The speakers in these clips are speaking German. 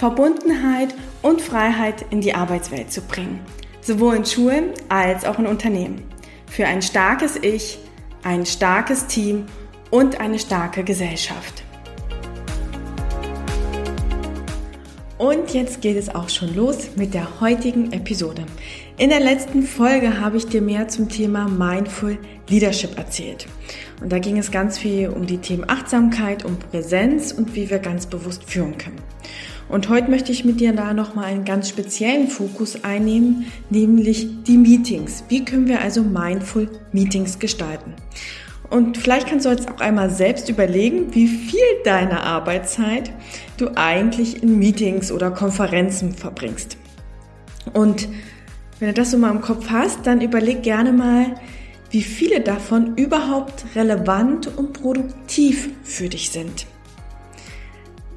Verbundenheit und Freiheit in die Arbeitswelt zu bringen, sowohl in Schulen als auch in Unternehmen. Für ein starkes Ich, ein starkes Team und eine starke Gesellschaft. Und jetzt geht es auch schon los mit der heutigen Episode. In der letzten Folge habe ich dir mehr zum Thema Mindful Leadership erzählt. Und da ging es ganz viel um die Themen Achtsamkeit, um Präsenz und wie wir ganz bewusst führen können. Und heute möchte ich mit dir da nochmal einen ganz speziellen Fokus einnehmen, nämlich die Meetings. Wie können wir also mindful Meetings gestalten? Und vielleicht kannst du jetzt auch einmal selbst überlegen, wie viel deiner Arbeitszeit du eigentlich in Meetings oder Konferenzen verbringst. Und wenn du das so mal im Kopf hast, dann überleg gerne mal, wie viele davon überhaupt relevant und produktiv für dich sind.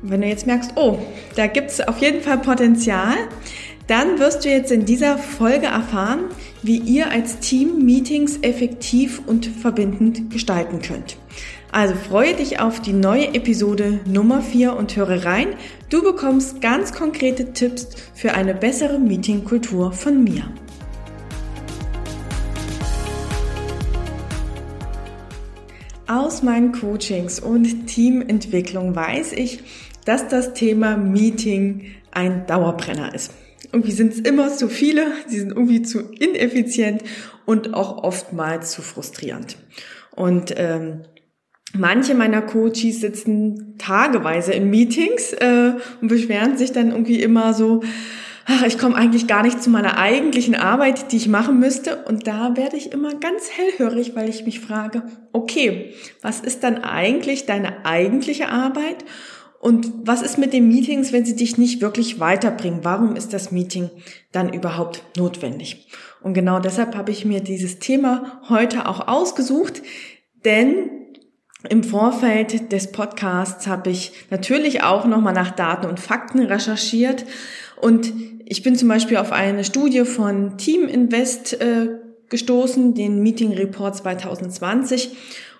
Wenn du jetzt merkst, oh, da gibt es auf jeden Fall Potenzial, dann wirst du jetzt in dieser Folge erfahren, wie ihr als Team Meetings effektiv und verbindend gestalten könnt. Also freue dich auf die neue Episode Nummer 4 und höre rein. Du bekommst ganz konkrete Tipps für eine bessere Meetingkultur von mir. Aus meinen Coachings und Teamentwicklung weiß ich, dass das Thema Meeting ein Dauerbrenner ist. Irgendwie sind es immer zu viele, sie sind irgendwie zu ineffizient und auch oftmals zu frustrierend. Und ähm, manche meiner Coaches sitzen tageweise in Meetings äh, und beschweren sich dann irgendwie immer so, ach, ich komme eigentlich gar nicht zu meiner eigentlichen Arbeit, die ich machen müsste. Und da werde ich immer ganz hellhörig, weil ich mich frage, okay, was ist dann eigentlich deine eigentliche Arbeit? Und was ist mit den Meetings, wenn sie dich nicht wirklich weiterbringen? Warum ist das Meeting dann überhaupt notwendig? Und genau deshalb habe ich mir dieses Thema heute auch ausgesucht, denn im Vorfeld des Podcasts habe ich natürlich auch nochmal nach Daten und Fakten recherchiert und ich bin zum Beispiel auf eine Studie von Team Invest äh, gestoßen, den Meeting Report 2020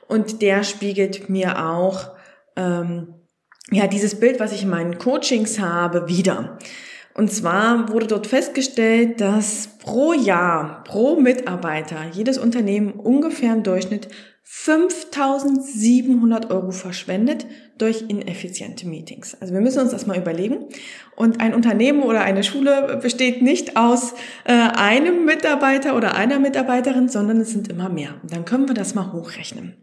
und der spiegelt mir auch ähm, ja, dieses Bild, was ich in meinen Coachings habe, wieder. Und zwar wurde dort festgestellt, dass pro Jahr, pro Mitarbeiter, jedes Unternehmen ungefähr im Durchschnitt 5700 Euro verschwendet durch ineffiziente Meetings. Also wir müssen uns das mal überlegen. Und ein Unternehmen oder eine Schule besteht nicht aus äh, einem Mitarbeiter oder einer Mitarbeiterin, sondern es sind immer mehr. Und dann können wir das mal hochrechnen.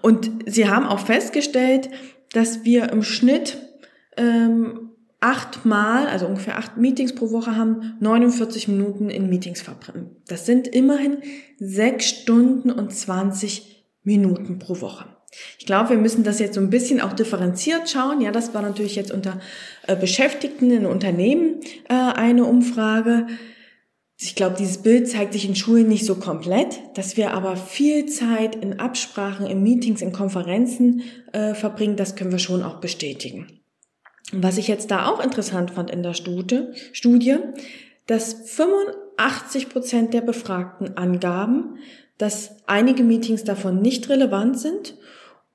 Und sie haben auch festgestellt, dass wir im Schnitt ähm, achtmal, also ungefähr acht Meetings pro Woche haben, 49 Minuten in Meetings verbringen. Das sind immerhin sechs Stunden und 20 Minuten pro Woche. Ich glaube, wir müssen das jetzt so ein bisschen auch differenziert schauen. Ja, das war natürlich jetzt unter äh, Beschäftigten in Unternehmen äh, eine Umfrage. Ich glaube, dieses Bild zeigt sich in Schulen nicht so komplett, dass wir aber viel Zeit in Absprachen, in Meetings, in Konferenzen äh, verbringen, das können wir schon auch bestätigen. Und was ich jetzt da auch interessant fand in der Studie, Studie dass 85 Prozent der Befragten angaben, dass einige Meetings davon nicht relevant sind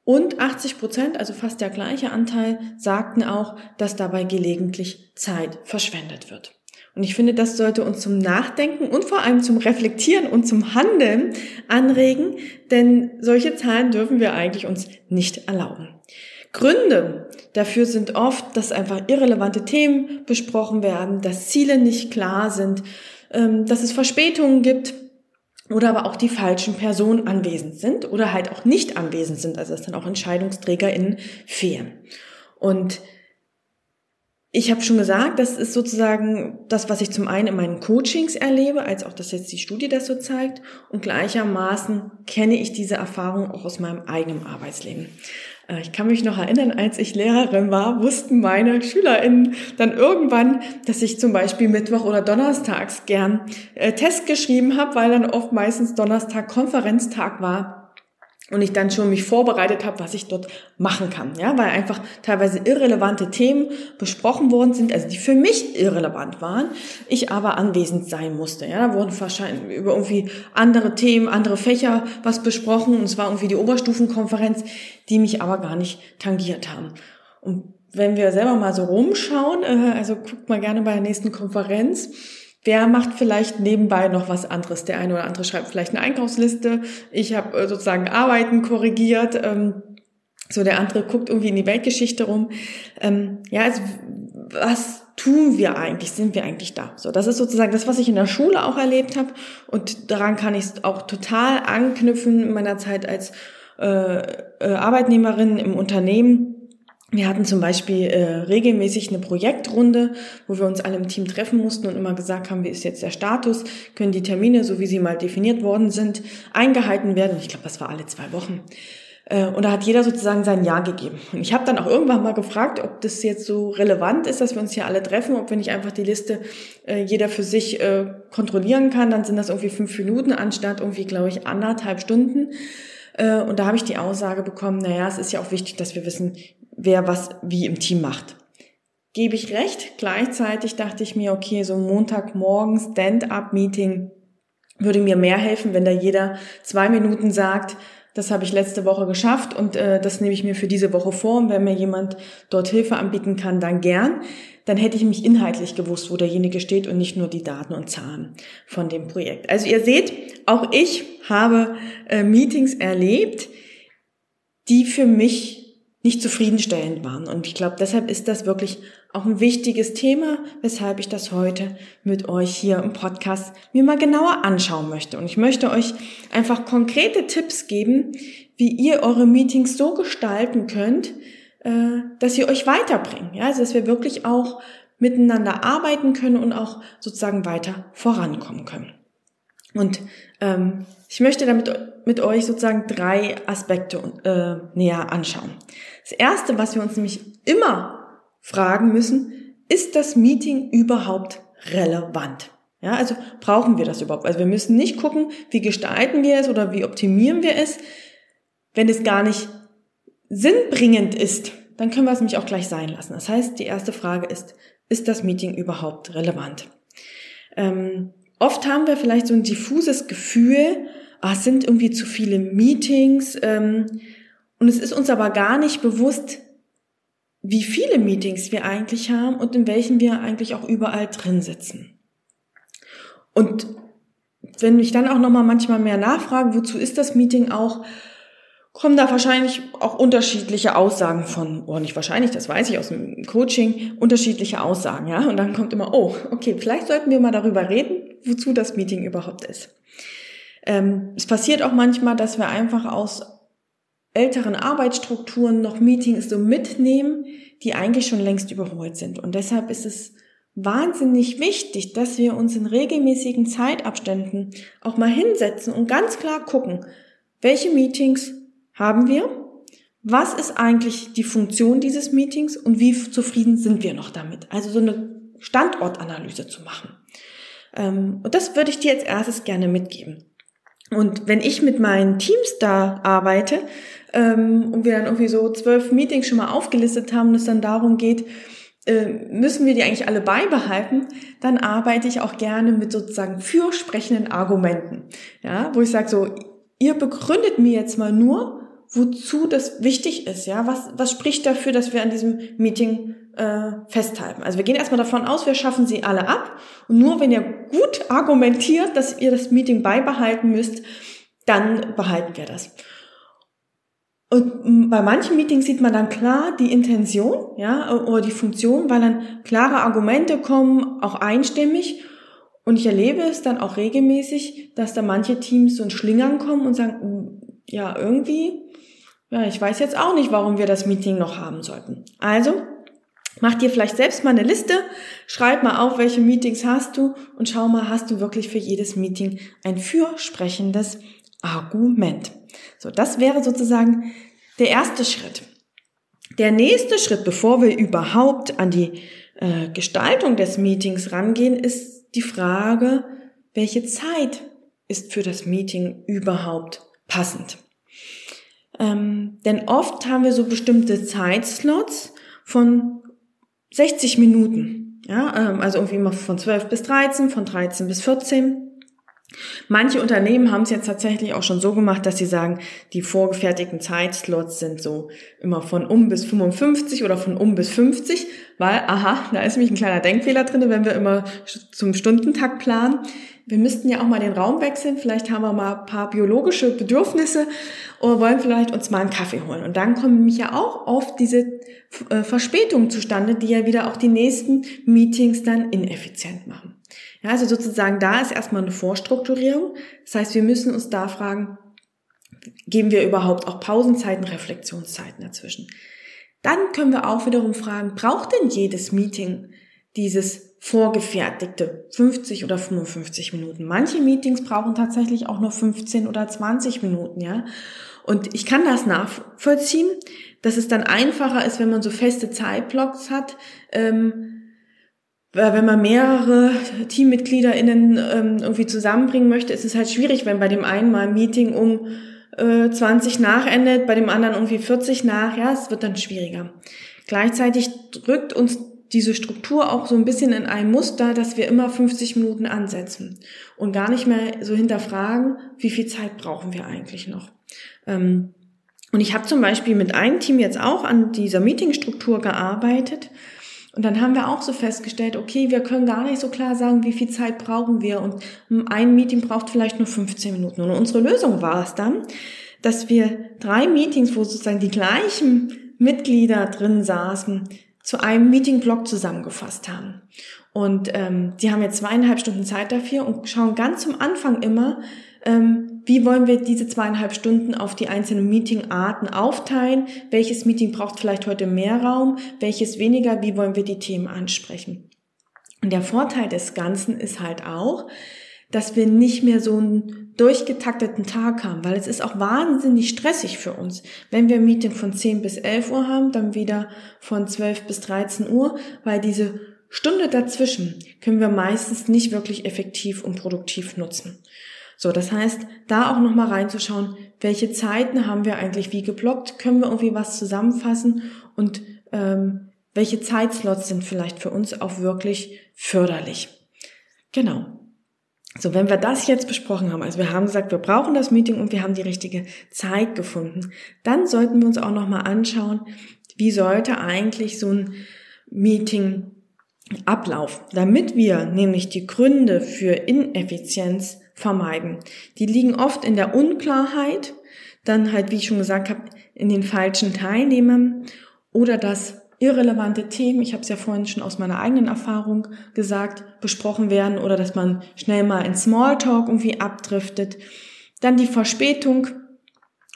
und 80 Prozent, also fast der gleiche Anteil, sagten auch, dass dabei gelegentlich Zeit verschwendet wird. Und ich finde, das sollte uns zum Nachdenken und vor allem zum Reflektieren und zum Handeln anregen, denn solche Zahlen dürfen wir eigentlich uns nicht erlauben. Gründe dafür sind oft, dass einfach irrelevante Themen besprochen werden, dass Ziele nicht klar sind, ähm, dass es Verspätungen gibt oder aber auch die falschen Personen anwesend sind oder halt auch nicht anwesend sind, also dass dann auch EntscheidungsträgerInnen fehlen. Und ich habe schon gesagt, das ist sozusagen das, was ich zum einen in meinen Coachings erlebe, als auch das jetzt die Studie das so zeigt. Und gleichermaßen kenne ich diese Erfahrung auch aus meinem eigenen Arbeitsleben. Äh, ich kann mich noch erinnern, als ich Lehrerin war, wussten meine SchülerInnen dann irgendwann, dass ich zum Beispiel Mittwoch oder Donnerstags gern äh, Test geschrieben habe, weil dann oft meistens Donnerstag Konferenztag war und ich dann schon mich vorbereitet habe, was ich dort machen kann, ja, weil einfach teilweise irrelevante Themen besprochen worden sind, also die für mich irrelevant waren, ich aber anwesend sein musste, ja, da wurden wahrscheinlich über irgendwie andere Themen, andere Fächer was besprochen und es war irgendwie die Oberstufenkonferenz, die mich aber gar nicht tangiert haben. Und wenn wir selber mal so rumschauen, äh, also guckt mal gerne bei der nächsten Konferenz, Wer macht vielleicht nebenbei noch was anderes? Der eine oder andere schreibt vielleicht eine Einkaufsliste. Ich habe äh, sozusagen Arbeiten korrigiert. Ähm, so der andere guckt irgendwie in die Weltgeschichte rum. Ähm, ja, also was tun wir eigentlich? Sind wir eigentlich da? So, das ist sozusagen das, was ich in der Schule auch erlebt habe. Und daran kann ich auch total anknüpfen in meiner Zeit als äh, äh, Arbeitnehmerin im Unternehmen wir hatten zum Beispiel äh, regelmäßig eine Projektrunde, wo wir uns alle im Team treffen mussten und immer gesagt haben, wie ist jetzt der Status, können die Termine, so wie sie mal definiert worden sind, eingehalten werden. Ich glaube, das war alle zwei Wochen. Äh, und da hat jeder sozusagen sein Ja gegeben. Und ich habe dann auch irgendwann mal gefragt, ob das jetzt so relevant ist, dass wir uns hier alle treffen, ob wir nicht einfach die Liste äh, jeder für sich äh, kontrollieren kann. Dann sind das irgendwie fünf Minuten anstatt irgendwie, glaube ich, anderthalb Stunden. Äh, und da habe ich die Aussage bekommen, naja, es ist ja auch wichtig, dass wir wissen, wer was wie im Team macht. Gebe ich recht. Gleichzeitig dachte ich mir, okay, so Montagmorgen Stand-up-Meeting würde mir mehr helfen, wenn da jeder zwei Minuten sagt, das habe ich letzte Woche geschafft und äh, das nehme ich mir für diese Woche vor. Und wenn mir jemand dort Hilfe anbieten kann, dann gern. Dann hätte ich mich inhaltlich gewusst, wo derjenige steht und nicht nur die Daten und Zahlen von dem Projekt. Also ihr seht, auch ich habe äh, Meetings erlebt, die für mich nicht zufriedenstellend waren. Und ich glaube, deshalb ist das wirklich auch ein wichtiges Thema, weshalb ich das heute mit euch hier im Podcast mir mal genauer anschauen möchte. Und ich möchte euch einfach konkrete Tipps geben, wie ihr eure Meetings so gestalten könnt, äh, dass sie euch weiterbringen. Ja, also dass wir wirklich auch miteinander arbeiten können und auch sozusagen weiter vorankommen können. Und ähm, ich möchte damit mit euch sozusagen drei Aspekte äh, näher anschauen. Das erste, was wir uns nämlich immer fragen müssen, ist das Meeting überhaupt relevant? Ja, also brauchen wir das überhaupt? Also wir müssen nicht gucken, wie gestalten wir es oder wie optimieren wir es. Wenn es gar nicht sinnbringend ist, dann können wir es nämlich auch gleich sein lassen. Das heißt, die erste Frage ist, ist das Meeting überhaupt relevant? Ähm, oft haben wir vielleicht so ein diffuses Gefühl, ah, es sind irgendwie zu viele Meetings ähm, und es ist uns aber gar nicht bewusst, wie viele Meetings wir eigentlich haben und in welchen wir eigentlich auch überall drin sitzen. Und wenn ich dann auch noch mal manchmal mehr nachfrage, wozu ist das Meeting auch, kommen da wahrscheinlich auch unterschiedliche Aussagen von, oh nicht wahrscheinlich, das weiß ich aus dem Coaching, unterschiedliche Aussagen, ja. Und dann kommt immer, oh, okay, vielleicht sollten wir mal darüber reden, wozu das Meeting überhaupt ist. Ähm, es passiert auch manchmal, dass wir einfach aus älteren Arbeitsstrukturen noch Meetings so mitnehmen, die eigentlich schon längst überholt sind. Und deshalb ist es wahnsinnig wichtig, dass wir uns in regelmäßigen Zeitabständen auch mal hinsetzen und ganz klar gucken, welche Meetings haben wir? Was ist eigentlich die Funktion dieses Meetings und wie zufrieden sind wir noch damit? Also so eine Standortanalyse zu machen. Ähm, und das würde ich dir als erstes gerne mitgeben. Und wenn ich mit meinen Teams da arbeite ähm, und wir dann irgendwie so zwölf Meetings schon mal aufgelistet haben und es dann darum geht, äh, müssen wir die eigentlich alle beibehalten, dann arbeite ich auch gerne mit sozusagen fürsprechenden Argumenten. Ja, wo ich sage so, ihr begründet mir jetzt mal nur, wozu das wichtig ist, ja, was, was spricht dafür, dass wir an diesem Meeting äh, festhalten. Also wir gehen erstmal davon aus, wir schaffen sie alle ab und nur wenn ihr gut argumentiert, dass ihr das Meeting beibehalten müsst, dann behalten wir das. Und bei manchen Meetings sieht man dann klar die Intention, ja, oder die Funktion, weil dann klare Argumente kommen, auch einstimmig. Und ich erlebe es dann auch regelmäßig, dass da manche Teams so ein Schlingern kommen und sagen, ja, irgendwie ja, ich weiß jetzt auch nicht, warum wir das Meeting noch haben sollten. Also, mach dir vielleicht selbst mal eine Liste, schreib mal auf, welche Meetings hast du und schau mal, hast du wirklich für jedes Meeting ein fürsprechendes Argument. So, das wäre sozusagen der erste Schritt. Der nächste Schritt, bevor wir überhaupt an die äh, Gestaltung des Meetings rangehen, ist die Frage, welche Zeit ist für das Meeting überhaupt passend? Ähm, denn oft haben wir so bestimmte Zeitslots von 60 Minuten. Ja, ähm, also irgendwie immer von 12 bis 13, von 13 bis 14. Manche Unternehmen haben es jetzt tatsächlich auch schon so gemacht, dass sie sagen, die vorgefertigten Zeitslots sind so immer von um bis 55 oder von um bis 50, weil, aha, da ist nämlich ein kleiner Denkfehler drin, wenn wir immer zum Stundentakt planen. Wir müssten ja auch mal den Raum wechseln, vielleicht haben wir mal ein paar biologische Bedürfnisse oder wollen vielleicht uns mal einen Kaffee holen. Und dann kommen nämlich ja auch oft diese äh, Verspätungen zustande, die ja wieder auch die nächsten Meetings dann ineffizient machen. Ja, also sozusagen da ist erstmal eine Vorstrukturierung. Das heißt, wir müssen uns da fragen, geben wir überhaupt auch Pausenzeiten, Reflexionszeiten dazwischen? Dann können wir auch wiederum fragen, braucht denn jedes Meeting dieses vorgefertigte 50 oder 55 Minuten? Manche Meetings brauchen tatsächlich auch nur 15 oder 20 Minuten, ja. Und ich kann das nachvollziehen, dass es dann einfacher ist, wenn man so feste Zeitblocks hat, ähm, wenn man mehrere TeammitgliederInnen ähm, irgendwie zusammenbringen möchte, ist es halt schwierig, wenn bei dem einen mal ein Meeting um äh, 20 nach endet, bei dem anderen irgendwie 40 nach, ja, es wird dann schwieriger. Gleichzeitig drückt uns diese Struktur auch so ein bisschen in ein Muster, dass wir immer 50 Minuten ansetzen und gar nicht mehr so hinterfragen, wie viel Zeit brauchen wir eigentlich noch. Ähm, und ich habe zum Beispiel mit einem Team jetzt auch an dieser Meetingstruktur gearbeitet und dann haben wir auch so festgestellt, okay, wir können gar nicht so klar sagen, wie viel Zeit brauchen wir. Und ein Meeting braucht vielleicht nur 15 Minuten. Und unsere Lösung war es dann, dass wir drei Meetings, wo sozusagen die gleichen Mitglieder drin saßen, zu einem Meeting-Block zusammengefasst haben. Und ähm, die haben jetzt zweieinhalb Stunden Zeit dafür und schauen ganz zum Anfang immer, ähm, wie wollen wir diese zweieinhalb Stunden auf die einzelnen Meetingarten aufteilen? Welches Meeting braucht vielleicht heute mehr Raum? Welches weniger? Wie wollen wir die Themen ansprechen? Und der Vorteil des Ganzen ist halt auch, dass wir nicht mehr so einen durchgetakteten Tag haben, weil es ist auch wahnsinnig stressig für uns. Wenn wir ein Meeting von 10 bis 11 Uhr haben, dann wieder von 12 bis 13 Uhr, weil diese Stunde dazwischen können wir meistens nicht wirklich effektiv und produktiv nutzen. So, das heißt, da auch nochmal reinzuschauen, welche Zeiten haben wir eigentlich wie geblockt, können wir irgendwie was zusammenfassen und ähm, welche Zeitslots sind vielleicht für uns auch wirklich förderlich. Genau. So, wenn wir das jetzt besprochen haben, also wir haben gesagt, wir brauchen das Meeting und wir haben die richtige Zeit gefunden, dann sollten wir uns auch nochmal anschauen, wie sollte eigentlich so ein Meeting ablaufen, damit wir nämlich die Gründe für Ineffizienz vermeiden. Die liegen oft in der Unklarheit, dann halt, wie ich schon gesagt habe, in den falschen Teilnehmern oder dass irrelevante Themen, ich habe es ja vorhin schon aus meiner eigenen Erfahrung gesagt, besprochen werden oder dass man schnell mal in Smalltalk irgendwie abdriftet. Dann die Verspätung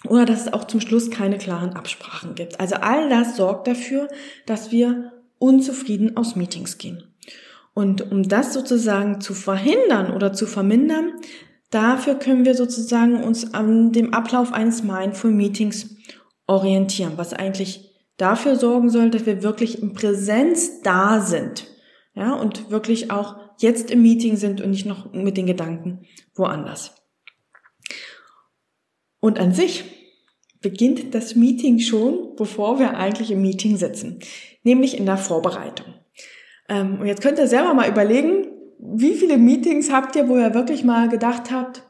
oder dass es auch zum Schluss keine klaren Absprachen gibt. Also all das sorgt dafür, dass wir unzufrieden aus Meetings gehen. Und um das sozusagen zu verhindern oder zu vermindern, dafür können wir sozusagen uns an dem Ablauf eines Mindful Meetings orientieren, was eigentlich dafür sorgen soll, dass wir wirklich in Präsenz da sind. Ja, und wirklich auch jetzt im Meeting sind und nicht noch mit den Gedanken woanders. Und an sich beginnt das Meeting schon, bevor wir eigentlich im Meeting sitzen, nämlich in der Vorbereitung. Ähm, und jetzt könnt ihr selber mal überlegen, wie viele Meetings habt ihr, wo ihr wirklich mal gedacht habt,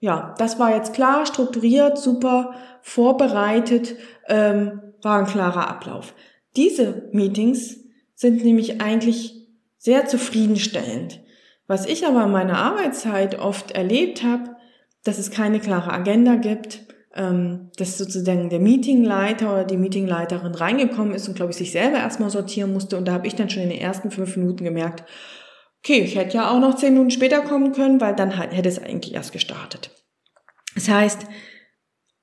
ja, das war jetzt klar, strukturiert, super, vorbereitet, ähm, war ein klarer Ablauf. Diese Meetings sind nämlich eigentlich sehr zufriedenstellend. Was ich aber in meiner Arbeitszeit oft erlebt habe, dass es keine klare Agenda gibt, ähm, dass sozusagen der Meetingleiter oder die Meetingleiterin reingekommen ist und, glaube ich, sich selber erstmal sortieren musste. Und da habe ich dann schon in den ersten fünf Minuten gemerkt, okay, ich hätte ja auch noch zehn Minuten später kommen können, weil dann hätte es eigentlich erst gestartet. Das heißt,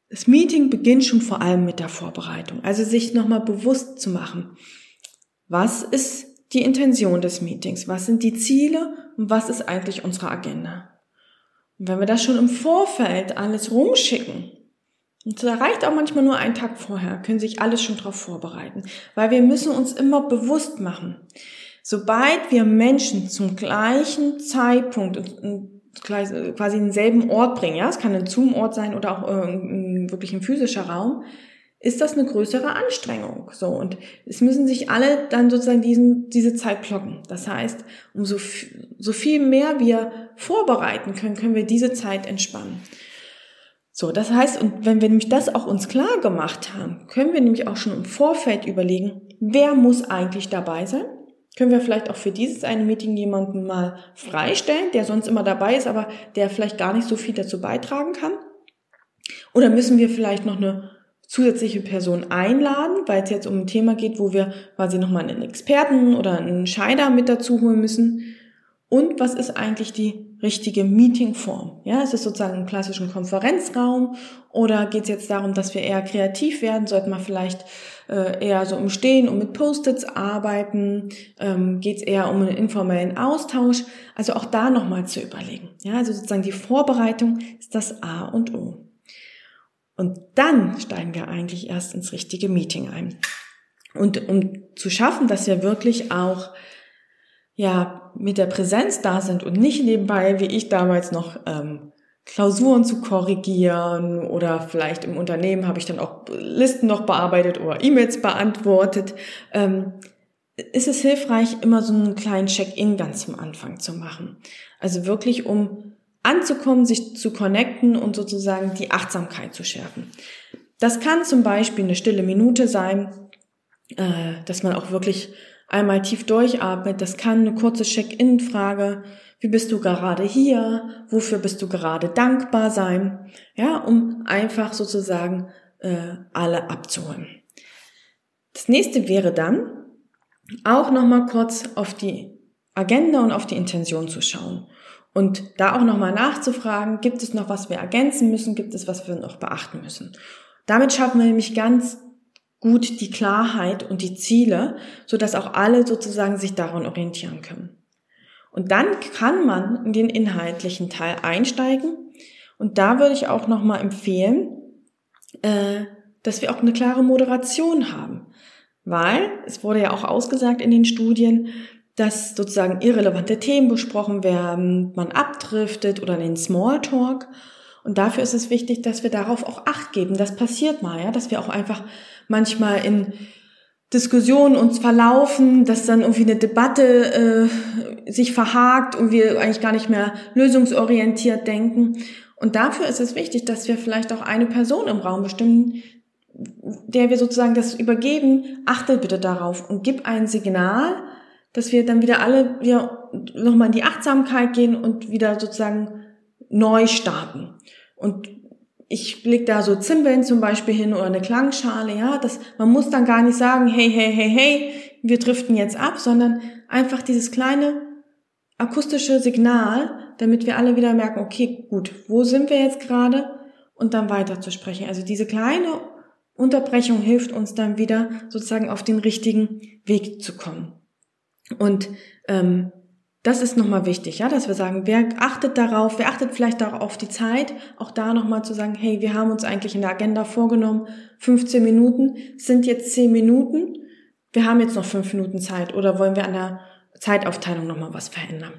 das Meeting beginnt schon vor allem mit der Vorbereitung. Also sich nochmal bewusst zu machen, was ist die Intention des Meetings? Was sind die Ziele und was ist eigentlich unsere Agenda? Und wenn wir das schon im Vorfeld alles rumschicken, Und da reicht auch manchmal nur ein Tag vorher, können sich alles schon darauf vorbereiten, weil wir müssen uns immer bewusst machen, sobald wir Menschen zum gleichen Zeitpunkt quasi in denselben Ort bringen, ja, es kann ein Zoom-Ort sein oder auch wirklich ein physischer Raum, ist das eine größere Anstrengung. So und es müssen sich alle dann sozusagen diesen diese Zeit blocken. Das heißt, umso so viel mehr wir vorbereiten können, können wir diese Zeit entspannen. So, das heißt, und wenn wir nämlich das auch uns klar gemacht haben, können wir nämlich auch schon im Vorfeld überlegen, wer muss eigentlich dabei sein? Können wir vielleicht auch für dieses eine Meeting jemanden mal freistellen, der sonst immer dabei ist, aber der vielleicht gar nicht so viel dazu beitragen kann? Oder müssen wir vielleicht noch eine zusätzliche Person einladen, weil es jetzt um ein Thema geht, wo wir quasi nochmal einen Experten oder einen Scheider mit dazu holen müssen? Und was ist eigentlich die richtige Meetingform? Ja, ist es sozusagen im klassischen Konferenzraum oder geht es jetzt darum, dass wir eher kreativ werden? Sollten wir vielleicht äh, eher so im Stehen und mit Post-its arbeiten? Ähm, geht es eher um einen informellen Austausch? Also auch da nochmal zu überlegen. Ja, also sozusagen die Vorbereitung ist das A und O. Und dann steigen wir eigentlich erst ins richtige Meeting ein. Und um zu schaffen, dass wir wirklich auch ja mit der Präsenz da sind und nicht nebenbei, wie ich damals noch ähm, Klausuren zu korrigieren oder vielleicht im Unternehmen habe ich dann auch Listen noch bearbeitet oder E-Mails beantwortet, ähm, ist es hilfreich, immer so einen kleinen Check-in ganz zum Anfang zu machen. Also wirklich, um anzukommen, sich zu connecten und sozusagen die Achtsamkeit zu schärfen. Das kann zum Beispiel eine stille Minute sein, äh, dass man auch wirklich einmal tief durchatmet. Das kann eine kurze Check-in-Frage. Wie bist du gerade hier? Wofür bist du gerade dankbar sein? Ja, um einfach sozusagen äh, alle abzuholen. Das nächste wäre dann auch nochmal kurz auf die Agenda und auf die Intention zu schauen. Und da auch nochmal nachzufragen, gibt es noch was wir ergänzen müssen, gibt es was wir noch beachten müssen. Damit schaffen wir nämlich ganz gut die Klarheit und die Ziele, so dass auch alle sozusagen sich daran orientieren können. Und dann kann man in den inhaltlichen Teil einsteigen. Und da würde ich auch nochmal empfehlen, äh, dass wir auch eine klare Moderation haben. Weil es wurde ja auch ausgesagt in den Studien, dass sozusagen irrelevante Themen besprochen werden, man abdriftet oder in den Smalltalk. Und dafür ist es wichtig, dass wir darauf auch Acht geben. Das passiert mal, ja, dass wir auch einfach manchmal in Diskussionen uns verlaufen, dass dann irgendwie eine Debatte äh, sich verhakt und wir eigentlich gar nicht mehr lösungsorientiert denken. Und dafür ist es wichtig, dass wir vielleicht auch eine Person im Raum bestimmen, der wir sozusagen das übergeben. Achte bitte darauf und gib ein Signal, dass wir dann wieder alle wieder nochmal in die Achtsamkeit gehen und wieder sozusagen neu starten. Und ich leg da so Zimbeln zum Beispiel hin oder eine Klangschale, ja, das, man muss dann gar nicht sagen, hey, hey, hey, hey, wir driften jetzt ab, sondern einfach dieses kleine akustische Signal, damit wir alle wieder merken, okay, gut, wo sind wir jetzt gerade und dann weiter zu sprechen. Also diese kleine Unterbrechung hilft uns dann wieder sozusagen auf den richtigen Weg zu kommen. Und ähm, das ist nochmal wichtig, ja, dass wir sagen, wer achtet darauf, wer achtet vielleicht auch auf die Zeit, auch da nochmal zu sagen, hey, wir haben uns eigentlich in der Agenda vorgenommen, 15 Minuten, sind jetzt 10 Minuten, wir haben jetzt noch 5 Minuten Zeit oder wollen wir an der Zeitaufteilung nochmal was verändern?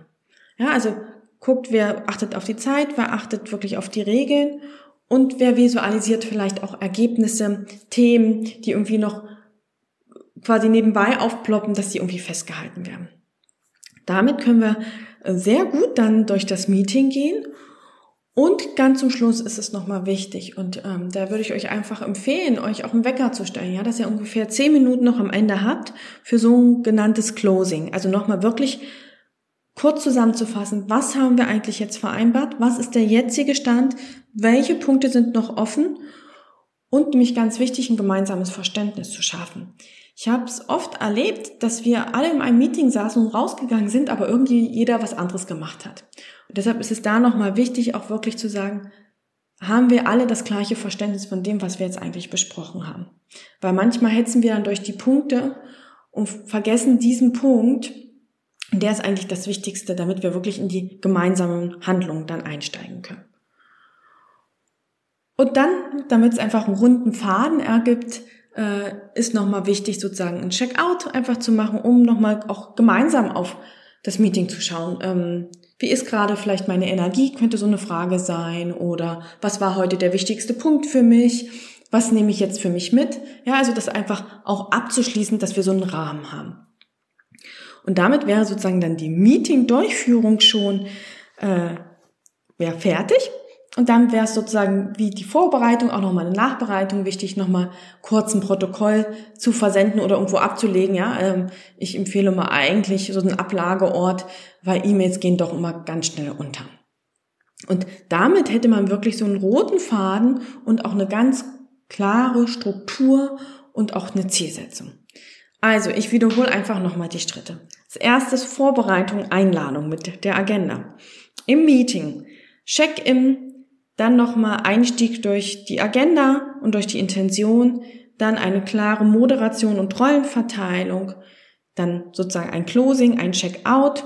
Ja, also guckt, wer achtet auf die Zeit, wer achtet wirklich auf die Regeln und wer visualisiert vielleicht auch Ergebnisse, Themen, die irgendwie noch quasi nebenbei aufploppen, dass die irgendwie festgehalten werden. Damit können wir äh, sehr gut dann durch das Meeting gehen. Und ganz zum Schluss ist es nochmal wichtig und ähm, da würde ich euch einfach empfehlen, euch auch einen Wecker zu stellen, ja, dass ihr ungefähr zehn Minuten noch am Ende habt für so ein genanntes Closing. Also nochmal wirklich kurz zusammenzufassen, was haben wir eigentlich jetzt vereinbart, was ist der jetzige Stand, welche Punkte sind noch offen und nämlich ganz wichtig, ein gemeinsames Verständnis zu schaffen. Ich habe es oft erlebt, dass wir alle in einem Meeting saßen und rausgegangen sind, aber irgendwie jeder was anderes gemacht hat. Und deshalb ist es da nochmal wichtig, auch wirklich zu sagen, haben wir alle das gleiche Verständnis von dem, was wir jetzt eigentlich besprochen haben. Weil manchmal hetzen wir dann durch die Punkte und vergessen diesen Punkt, der ist eigentlich das Wichtigste, damit wir wirklich in die gemeinsamen Handlungen dann einsteigen können. Und dann, damit es einfach einen runden Faden ergibt, äh, ist nochmal wichtig, sozusagen ein Checkout einfach zu machen, um nochmal auch gemeinsam auf das Meeting zu schauen. Ähm, wie ist gerade vielleicht meine Energie, könnte so eine Frage sein. Oder was war heute der wichtigste Punkt für mich? Was nehme ich jetzt für mich mit? Ja, also das einfach auch abzuschließen, dass wir so einen Rahmen haben. Und damit wäre sozusagen dann die Meeting-Durchführung schon äh, wäre fertig. Und dann wäre es sozusagen wie die Vorbereitung, auch nochmal eine Nachbereitung wichtig, nochmal kurz ein Protokoll zu versenden oder irgendwo abzulegen. Ja, ähm, ich empfehle mal eigentlich so einen Ablageort, weil E-Mails gehen doch immer ganz schnell unter. Und damit hätte man wirklich so einen roten Faden und auch eine ganz klare Struktur und auch eine Zielsetzung. Also, ich wiederhole einfach nochmal die Schritte. Als erstes Vorbereitung, Einladung mit der Agenda. Im Meeting, Check-in, dann nochmal Einstieg durch die Agenda und durch die Intention, dann eine klare Moderation und Rollenverteilung, dann sozusagen ein Closing, ein Check-out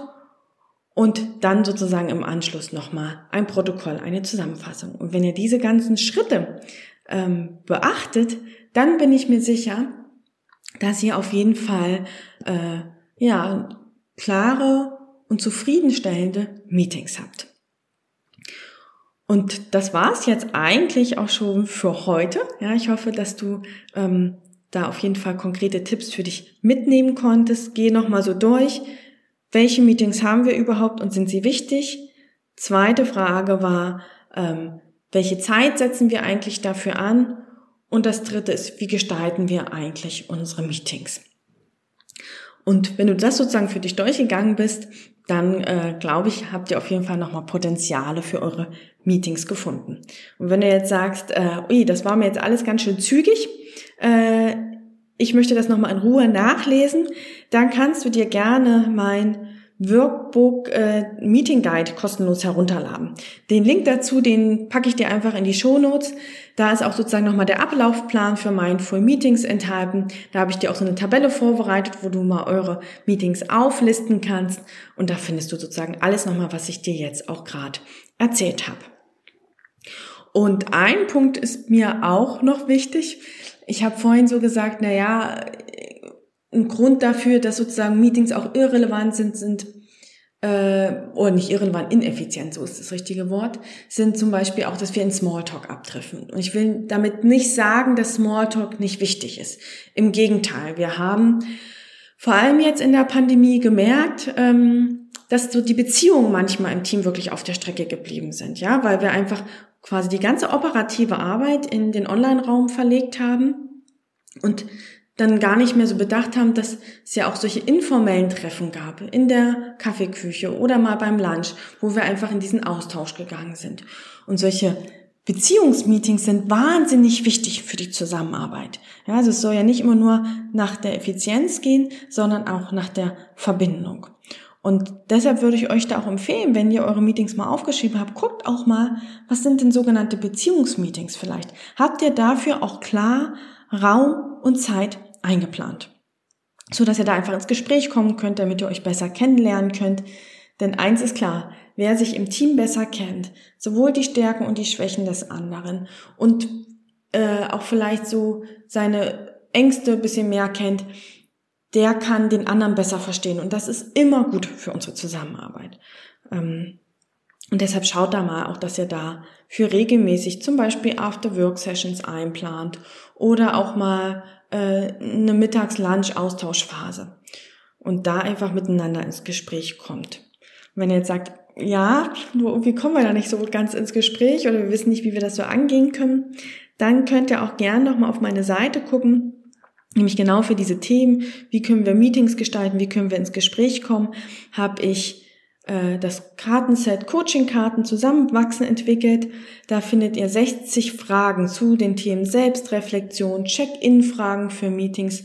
und dann sozusagen im Anschluss nochmal ein Protokoll, eine Zusammenfassung. Und wenn ihr diese ganzen Schritte ähm, beachtet, dann bin ich mir sicher, dass ihr auf jeden Fall äh, ja klare und zufriedenstellende Meetings habt. Und das war's jetzt eigentlich auch schon für heute. Ja, ich hoffe, dass du ähm, da auf jeden Fall konkrete Tipps für dich mitnehmen konntest. Geh nochmal so durch. Welche Meetings haben wir überhaupt und sind sie wichtig? Zweite Frage war, ähm, welche Zeit setzen wir eigentlich dafür an? Und das dritte ist, wie gestalten wir eigentlich unsere Meetings? Und wenn du das sozusagen für dich durchgegangen bist, dann äh, glaube ich, habt ihr auf jeden Fall nochmal Potenziale für eure Meetings gefunden. Und wenn du jetzt sagst, äh, ui, das war mir jetzt alles ganz schön zügig, äh, ich möchte das nochmal in Ruhe nachlesen, dann kannst du dir gerne mein Workbook äh, Meeting Guide kostenlos herunterladen. Den Link dazu, den packe ich dir einfach in die Show Notes. Da ist auch sozusagen nochmal der Ablaufplan für Mindful Meetings enthalten. Da habe ich dir auch so eine Tabelle vorbereitet, wo du mal eure Meetings auflisten kannst. Und da findest du sozusagen alles nochmal, was ich dir jetzt auch gerade erzählt habe. Und ein Punkt ist mir auch noch wichtig. Ich habe vorhin so gesagt, na ja, ein Grund dafür, dass sozusagen Meetings auch irrelevant sind, sind äh, oder nicht irrelevant, ineffizient, so ist das richtige Wort, sind zum Beispiel auch, dass wir in Smalltalk abtreffen. Und ich will damit nicht sagen, dass Smalltalk nicht wichtig ist. Im Gegenteil, wir haben vor allem jetzt in der Pandemie gemerkt, ähm, dass so die Beziehungen manchmal im Team wirklich auf der Strecke geblieben sind, ja, weil wir einfach quasi die ganze operative Arbeit in den Online-Raum verlegt haben und dann gar nicht mehr so bedacht haben, dass es ja auch solche informellen Treffen gab, in der Kaffeeküche oder mal beim Lunch, wo wir einfach in diesen Austausch gegangen sind. Und solche Beziehungsmeetings sind wahnsinnig wichtig für die Zusammenarbeit. Ja, also es soll ja nicht immer nur nach der Effizienz gehen, sondern auch nach der Verbindung. Und deshalb würde ich euch da auch empfehlen, wenn ihr eure Meetings mal aufgeschrieben habt, guckt auch mal, was sind denn sogenannte Beziehungsmeetings vielleicht? Habt ihr dafür auch klar Raum und Zeit eingeplant. So dass ihr da einfach ins Gespräch kommen könnt, damit ihr euch besser kennenlernen könnt. Denn eins ist klar, wer sich im Team besser kennt, sowohl die Stärken und die Schwächen des anderen und äh, auch vielleicht so seine Ängste bisschen mehr kennt, der kann den anderen besser verstehen. Und das ist immer gut für unsere Zusammenarbeit. Ähm, und deshalb schaut da mal auch, dass ihr da für regelmäßig zum Beispiel After-Work-Sessions einplant oder auch mal äh, eine Mittags-Lunch-Austauschphase. Und da einfach miteinander ins Gespräch kommt. Und wenn ihr jetzt sagt, ja, nur irgendwie kommen wir da nicht so ganz ins Gespräch oder wir wissen nicht, wie wir das so angehen können, dann könnt ihr auch gern nochmal auf meine Seite gucken, nämlich genau für diese Themen, wie können wir Meetings gestalten, wie können wir ins Gespräch kommen, habe ich äh, das Kartenset Coaching-Karten zusammenwachsen entwickelt. Da findet ihr 60 Fragen zu den Themen Selbstreflexion, Check-in-Fragen für Meetings,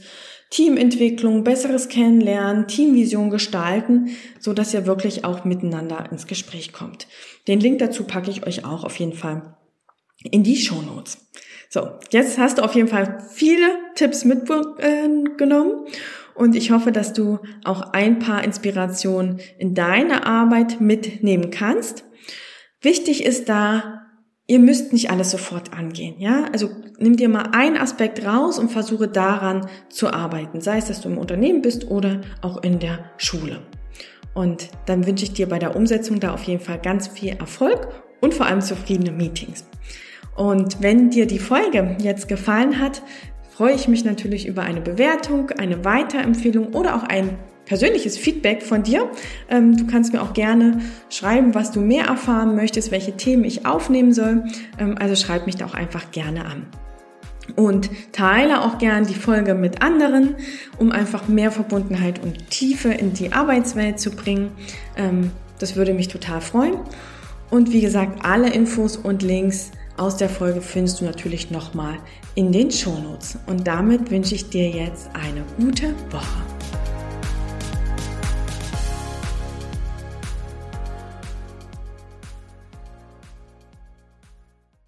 Teamentwicklung, besseres Kennenlernen, Teamvision gestalten, so dass ihr wirklich auch miteinander ins Gespräch kommt. Den Link dazu packe ich euch auch auf jeden Fall in die Show Notes. So, jetzt hast du auf jeden Fall viele Tipps mitgenommen und ich hoffe, dass du auch ein paar Inspirationen in deine Arbeit mitnehmen kannst. Wichtig ist da ihr müsst nicht alles sofort angehen, ja? Also nimm dir mal einen Aspekt raus und versuche daran zu arbeiten, sei es, dass du im Unternehmen bist oder auch in der Schule. Und dann wünsche ich dir bei der Umsetzung da auf jeden Fall ganz viel Erfolg und vor allem zufriedene Meetings. Und wenn dir die Folge jetzt gefallen hat, freue ich mich natürlich über eine Bewertung, eine Weiterempfehlung oder auch ein persönliches Feedback von dir. Ähm, du kannst mir auch gerne schreiben, was du mehr erfahren möchtest, welche Themen ich aufnehmen soll. Ähm, also schreib mich da auch einfach gerne an. Und teile auch gern die Folge mit anderen, um einfach mehr Verbundenheit und Tiefe in die Arbeitswelt zu bringen. Ähm, das würde mich total freuen. Und wie gesagt, alle Infos und Links aus der Folge findest du natürlich nochmal in den Shownotes. Und damit wünsche ich dir jetzt eine gute Woche.